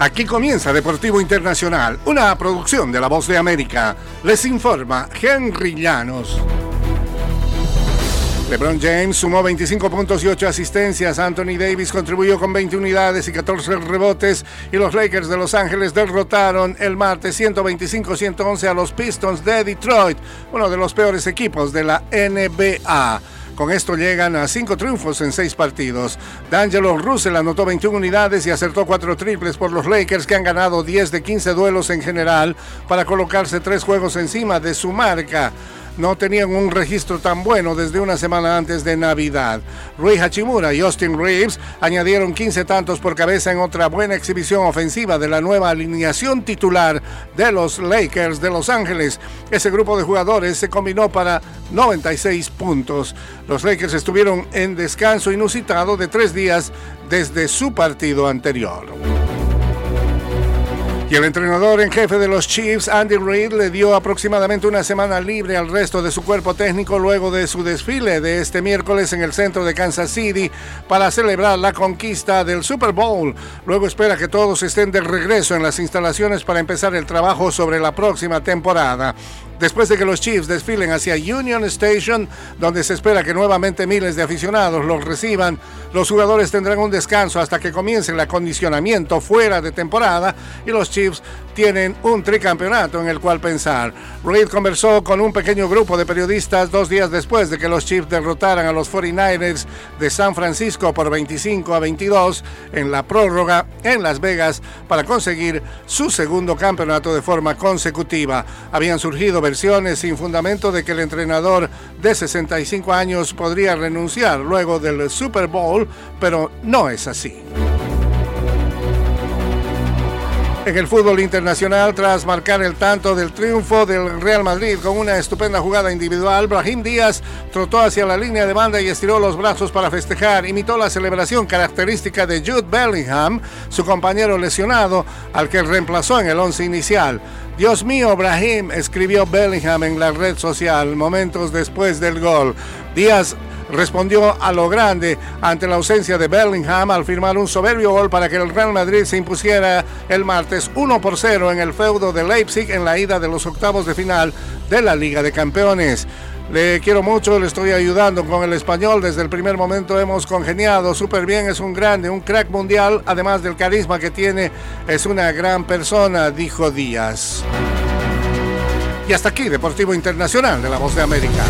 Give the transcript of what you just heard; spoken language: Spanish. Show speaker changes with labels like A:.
A: Aquí comienza Deportivo Internacional, una producción de La Voz de América. Les informa Henry Llanos. LeBron James sumó 25 puntos y 8 asistencias. Anthony Davis contribuyó con 20 unidades y 14 rebotes. Y los Lakers de Los Ángeles derrotaron el martes 125-111 a los Pistons de Detroit, uno de los peores equipos de la NBA. Con esto llegan a cinco triunfos en seis partidos. D'Angelo Russell anotó 21 unidades y acertó cuatro triples por los Lakers que han ganado 10 de 15 duelos en general para colocarse tres juegos encima de su marca no tenían un registro tan bueno desde una semana antes de Navidad. Rui Hachimura y Austin Reeves añadieron 15 tantos por cabeza en otra buena exhibición ofensiva de la nueva alineación titular de los Lakers de Los Ángeles. Ese grupo de jugadores se combinó para 96 puntos. Los Lakers estuvieron en descanso inusitado de tres días desde su partido anterior. Y el entrenador en jefe de los Chiefs, Andy Reid, le dio aproximadamente una semana libre al resto de su cuerpo técnico luego de su desfile de este miércoles en el centro de Kansas City para celebrar la conquista del Super Bowl. Luego espera que todos estén de regreso en las instalaciones para empezar el trabajo sobre la próxima temporada después de que los Chiefs desfilen hacia Union Station, donde se espera que nuevamente miles de aficionados los reciban. Los jugadores tendrán un descanso hasta que comience el acondicionamiento fuera de temporada y los Chiefs tienen un tricampeonato en el cual pensar. Reid conversó con un pequeño grupo de periodistas dos días después de que los Chiefs derrotaran a los 49ers de San Francisco por 25 a 22 en la prórroga en Las Vegas para conseguir su segundo campeonato de forma consecutiva. Habían surgido versiones sin fundamento de que el entrenador de 65 años podría renunciar luego del Super Bowl, pero no es así. En el fútbol internacional, tras marcar el tanto del triunfo del Real Madrid con una estupenda jugada individual, Brahim Díaz trotó hacia la línea de banda y estiró los brazos para festejar. Imitó la celebración característica de Jude Bellingham, su compañero lesionado, al que reemplazó en el once inicial. Dios mío, Brahim, escribió Bellingham en la red social momentos después del gol. Díaz respondió a lo grande ante la ausencia de Bellingham al firmar un soberbio gol para que el Real Madrid se impusiera el martes 1 por 0 en el feudo de Leipzig en la ida de los octavos de final de la Liga de Campeones. Le quiero mucho, le estoy ayudando con el español. Desde el primer momento hemos congeniado súper bien. Es un grande, un crack mundial. Además del carisma que tiene, es una gran persona, dijo Díaz. Y hasta aquí, Deportivo Internacional de la Voz de América.